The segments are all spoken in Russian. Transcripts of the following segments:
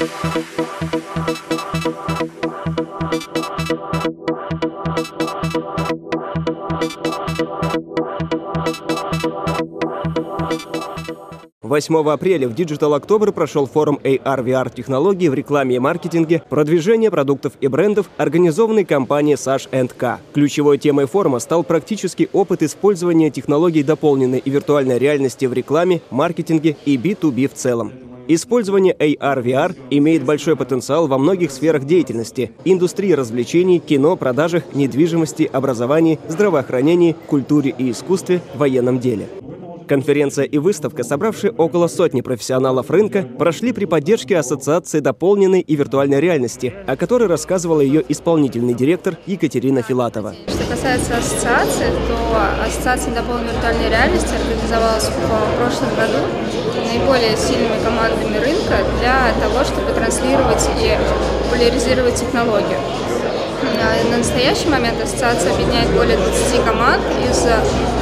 8 апреля в Digital October прошел форум AR-VR технологий в рекламе и маркетинге, продвижение продуктов и брендов, организованный компанией Sash K. Ключевой темой форума стал практический опыт использования технологий дополненной и виртуальной реальности в рекламе, маркетинге и B2B в целом. Использование AR-VR имеет большой потенциал во многих сферах деятельности – индустрии развлечений, кино, продажах, недвижимости, образовании, здравоохранении, культуре и искусстве, военном деле. Конференция и выставка, собравшие около сотни профессионалов рынка, прошли при поддержке Ассоциации дополненной и виртуальной реальности, о которой рассказывала ее исполнительный директор Екатерина Филатова. Что касается ассоциации, то Ассоциация дополненной виртуальной реальности организовалась в прошлом году наиболее сильными командами рынка для того, чтобы транслировать и популяризировать технологию. На настоящий момент ассоциация объединяет более 20 команд из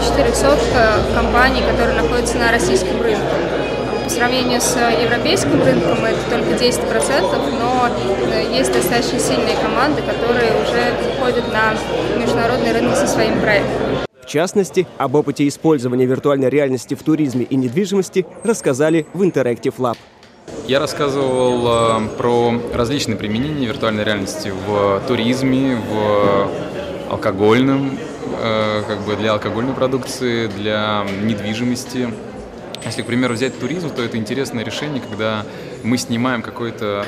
400 э, компаний, которые находятся на российском рынке. По сравнению с европейским рынком это только 10%, но э, есть достаточно сильные команды, которые уже выходят на международный рынок со своим проектом. В частности, об опыте использования виртуальной реальности в туризме и недвижимости рассказали в Interactive Lab. Я рассказывал э, про различные применения виртуальной реальности в туризме, в алкогольном, э, как бы для алкогольной продукции, для недвижимости. Если, к примеру, взять туризм, то это интересное решение, когда мы снимаем какой-то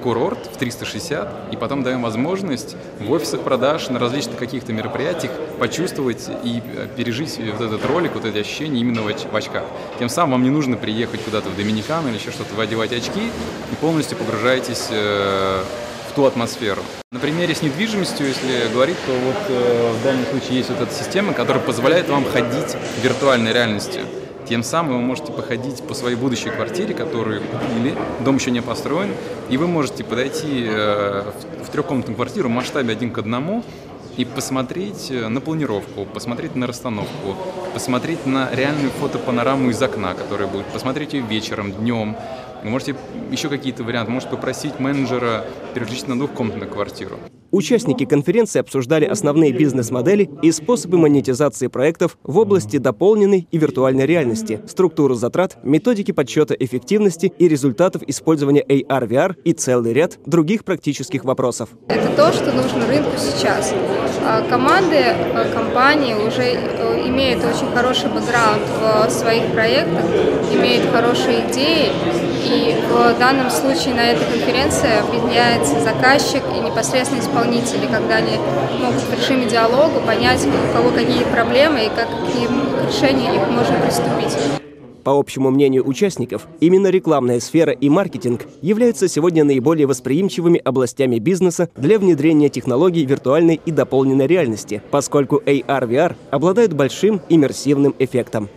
курорт в 360 и потом даем возможность в офисах продаж на различных каких-то мероприятиях почувствовать и э, пережить вот этот ролик, вот эти ощущения именно в очках. Тем самым вам не нужно приехать куда-то в Доминикану или еще что-то, вы одеваете очки и полностью погружаетесь э, в ту атмосферу. На примере с недвижимостью, если говорить, то вот э, в данном случае есть вот эта система, которая позволяет вам ходить в виртуальной реальности. Тем самым вы можете походить по своей будущей квартире, которую купили, дом еще не построен, и вы можете подойти э, в трехкомнатную квартиру в масштабе один к одному и посмотреть э, на планировку, посмотреть на расстановку, посмотреть на реальную фотопанораму из окна, которая будет, посмотреть ее вечером, днем. Вы можете еще какие-то варианты, можете попросить менеджера переключить на двухкомнатную квартиру. Участники конференции обсуждали основные бизнес-модели и способы монетизации проектов в области дополненной и виртуальной реальности, структуру затрат, методики подсчета эффективности и результатов использования AR-VR и целый ряд других практических вопросов. Это то, что нужно рынку сейчас. А, команды, э, компании уже э, имеют очень хороший бэкграунд в своих проектах, имеют хорошие идеи, и в данном случае на этой конференции объединяется заказчик и непосредственно исполнители, когда они могут в режиме диалога понять, у кого какие проблемы и как к каким решениям их можно приступить. По общему мнению участников, именно рекламная сфера и маркетинг являются сегодня наиболее восприимчивыми областями бизнеса для внедрения технологий виртуальной и дополненной реальности, поскольку AR-VR обладают большим иммерсивным эффектом.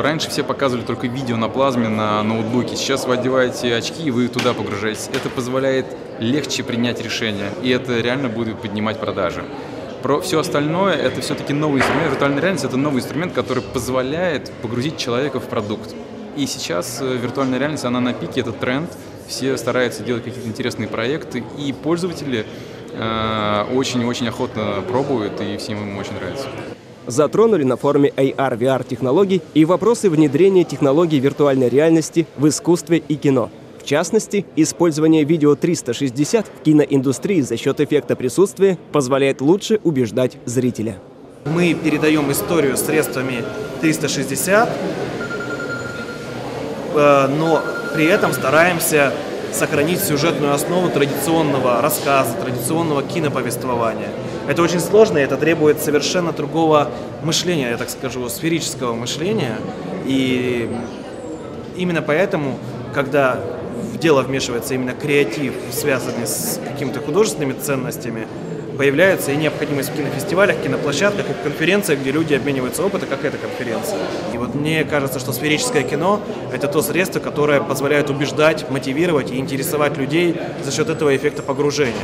Раньше все показывали только видео на плазме на ноутбуке. Сейчас вы одеваете очки и вы туда погружаетесь. Это позволяет легче принять решение, и это реально будет поднимать продажи. Про все остальное это все-таки новый инструмент. Виртуальная реальность это новый инструмент, который позволяет погрузить человека в продукт. И сейчас э, виртуальная реальность, она на пике, это тренд. Все стараются делать какие-то интересные проекты, и пользователи э, очень-очень охотно пробуют, и всем им очень нравится затронули на форуме AR-VR технологий и вопросы внедрения технологий виртуальной реальности в искусстве и кино. В частности, использование видео 360 в киноиндустрии за счет эффекта присутствия позволяет лучше убеждать зрителя. Мы передаем историю средствами 360, э, но при этом стараемся сохранить сюжетную основу традиционного рассказа, традиционного киноповествования. Это очень сложно, и это требует совершенно другого мышления, я так скажу, сферического мышления. И именно поэтому, когда в дело вмешивается именно креатив, связанный с какими-то художественными ценностями, появляется и необходимость в кинофестивалях, киноплощадках и конференциях, где люди обмениваются опытом, как эта конференция. И вот мне кажется, что сферическое кино — это то средство, которое позволяет убеждать, мотивировать и интересовать людей за счет этого эффекта погружения.